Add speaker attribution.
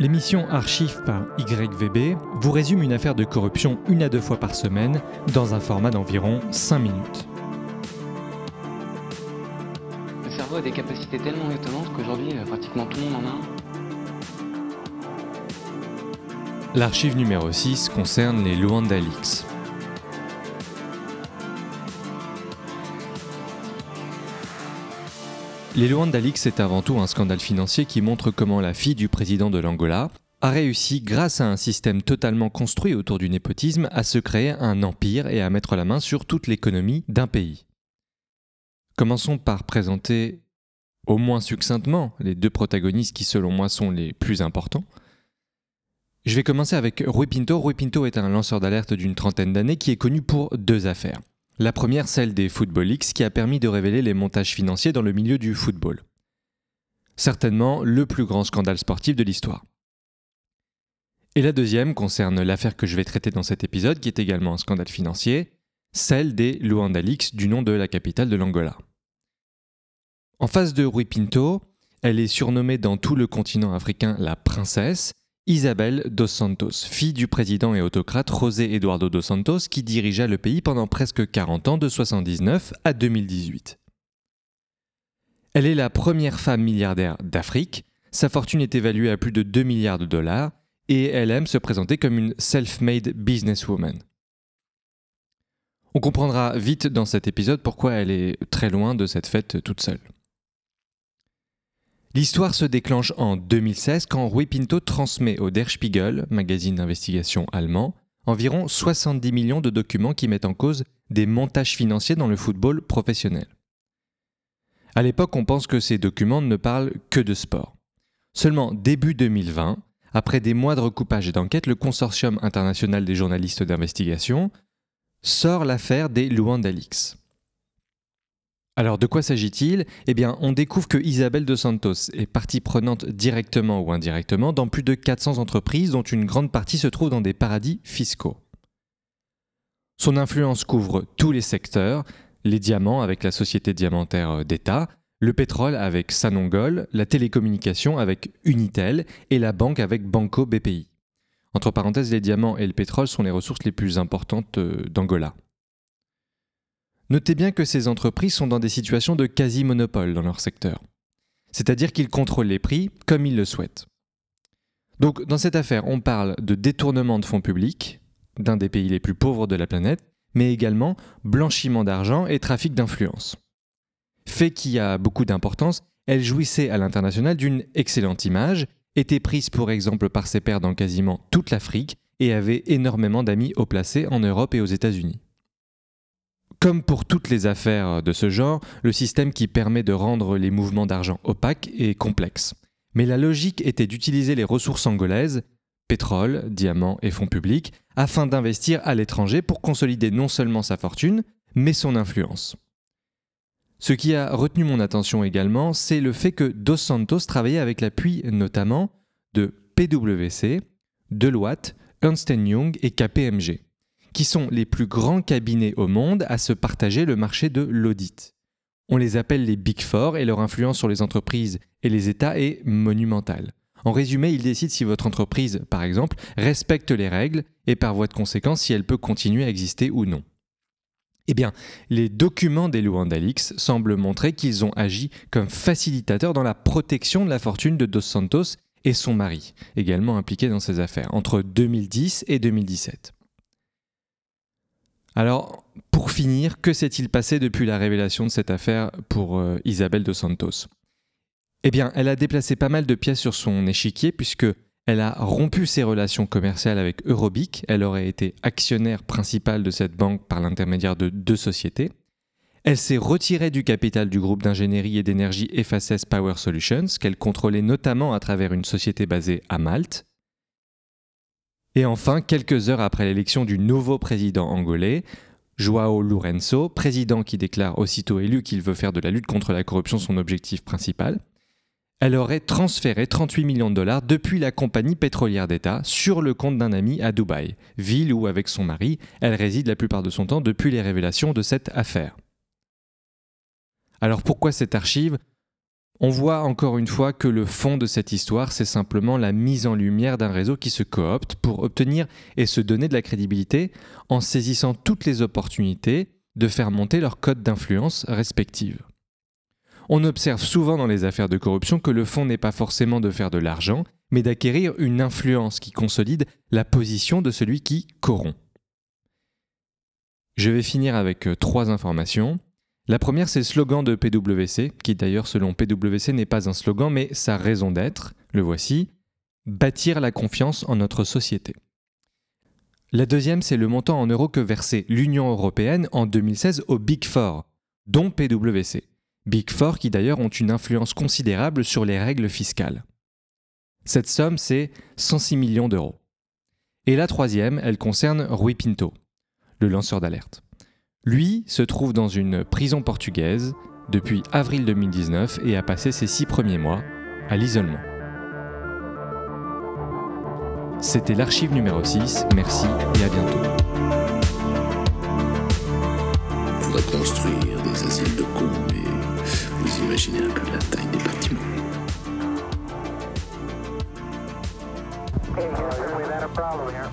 Speaker 1: L'émission Archive par YVB vous résume une affaire de corruption une à deux fois par semaine dans un format d'environ 5 minutes.
Speaker 2: Le cerveau a des capacités tellement étonnantes qu'aujourd'hui, euh, pratiquement tout le monde en a un.
Speaker 1: L'archive numéro 6 concerne les Luanda Leaks. Les Luanda Leaks est avant tout un scandale financier qui montre comment la fille du président de l'Angola a réussi, grâce à un système totalement construit autour du népotisme, à se créer un empire et à mettre la main sur toute l'économie d'un pays. Commençons par présenter au moins succinctement les deux protagonistes qui selon moi sont les plus importants. Je vais commencer avec Rui Pinto. Rui Pinto est un lanceur d'alerte d'une trentaine d'années qui est connu pour deux affaires. La première, celle des Football Leaks, qui a permis de révéler les montages financiers dans le milieu du football. Certainement le plus grand scandale sportif de l'histoire. Et la deuxième concerne l'affaire que je vais traiter dans cet épisode, qui est également un scandale financier, celle des Luanda Leaks, du nom de la capitale de l'Angola. En face de Rui Pinto, elle est surnommée dans tout le continent africain la princesse, Isabelle dos Santos, fille du président et autocrate José Eduardo dos Santos qui dirigea le pays pendant presque 40 ans de 1979 à 2018. Elle est la première femme milliardaire d'Afrique, sa fortune est évaluée à plus de 2 milliards de dollars et elle aime se présenter comme une self-made businesswoman. On comprendra vite dans cet épisode pourquoi elle est très loin de cette fête toute seule. L'histoire se déclenche en 2016 quand Rui Pinto transmet au Der Spiegel, magazine d'investigation allemand, environ 70 millions de documents qui mettent en cause des montages financiers dans le football professionnel. À l'époque, on pense que ces documents ne parlent que de sport. Seulement début 2020, après des mois de recoupage et d'enquête, le Consortium international des journalistes d'investigation sort l'affaire des Luanda Leaks. Alors de quoi s'agit-il? Eh bien, on découvre que Isabelle de Santos est partie prenante directement ou indirectement dans plus de 400 entreprises dont une grande partie se trouve dans des paradis fiscaux. Son influence couvre tous les secteurs, les diamants avec la société diamantaire d'État, le pétrole avec Sanongol, la télécommunication avec Unitel et la banque avec Banco BPI. Entre parenthèses, les diamants et le pétrole sont les ressources les plus importantes euh, d'Angola. Notez bien que ces entreprises sont dans des situations de quasi-monopole dans leur secteur. C'est-à-dire qu'ils contrôlent les prix comme ils le souhaitent. Donc dans cette affaire, on parle de détournement de fonds publics, d'un des pays les plus pauvres de la planète, mais également blanchiment d'argent et trafic d'influence. Fait qui a beaucoup d'importance, elle jouissait à l'international d'une excellente image, était prise pour exemple par ses pairs dans quasiment toute l'Afrique et avait énormément d'amis haut placés en Europe et aux États-Unis. Comme pour toutes les affaires de ce genre, le système qui permet de rendre les mouvements d'argent opaques est complexe. Mais la logique était d'utiliser les ressources angolaises, pétrole, diamants et fonds publics, afin d'investir à l'étranger pour consolider non seulement sa fortune, mais son influence. Ce qui a retenu mon attention également, c'est le fait que Dos Santos travaillait avec l'appui notamment de PwC, Deloitte, Ernst Young et KPMG qui sont les plus grands cabinets au monde à se partager le marché de l'audit. On les appelle les Big Four et leur influence sur les entreprises et les États est monumentale. En résumé, ils décident si votre entreprise, par exemple, respecte les règles et par voie de conséquence si elle peut continuer à exister ou non. Eh bien, les documents des Luanda Leaks semblent montrer qu'ils ont agi comme facilitateurs dans la protection de la fortune de Dos Santos et son mari, également impliqué dans ces affaires, entre 2010 et 2017. Alors, pour finir, que s'est-il passé depuis la révélation de cette affaire pour euh, Isabelle de Santos? Eh bien, elle a déplacé pas mal de pièces sur son échiquier puisque elle a rompu ses relations commerciales avec Eurobic. Elle aurait été actionnaire principale de cette banque par l'intermédiaire de deux sociétés. Elle s'est retirée du capital du groupe d'ingénierie et d'énergie FSS Power Solutions, qu'elle contrôlait notamment à travers une société basée à Malte. Et enfin, quelques heures après l'élection du nouveau président angolais, Joao Lourenço, président qui déclare aussitôt élu qu'il veut faire de la lutte contre la corruption son objectif principal, elle aurait transféré 38 millions de dollars depuis la compagnie pétrolière d'État sur le compte d'un ami à Dubaï, ville où, avec son mari, elle réside la plupart de son temps depuis les révélations de cette affaire. Alors pourquoi cette archive? On voit encore une fois que le fond de cette histoire, c'est simplement la mise en lumière d'un réseau qui se coopte pour obtenir et se donner de la crédibilité en saisissant toutes les opportunités de faire monter leurs codes d'influence respectives. On observe souvent dans les affaires de corruption que le fond n'est pas forcément de faire de l'argent, mais d'acquérir une influence qui consolide la position de celui qui corrompt. Je vais finir avec euh, trois informations. La première, c'est le slogan de PwC, qui d'ailleurs selon PwC n'est pas un slogan, mais sa raison d'être, le voici, bâtir la confiance en notre société. La deuxième, c'est le montant en euros que versait l'Union européenne en 2016 au Big Four, dont PwC. Big Four qui d'ailleurs ont une influence considérable sur les règles fiscales. Cette somme, c'est 106 millions d'euros. Et la troisième, elle concerne Rui Pinto, le lanceur d'alerte. Lui se trouve dans une prison portugaise depuis avril 2019 et a passé ses six premiers mois à l'isolement. C'était l'archive numéro 6, merci et à bientôt.
Speaker 3: On construire des asiles de cons, mais vous imaginez un peu la taille des bâtiments.
Speaker 4: Okay, we've had a problem here.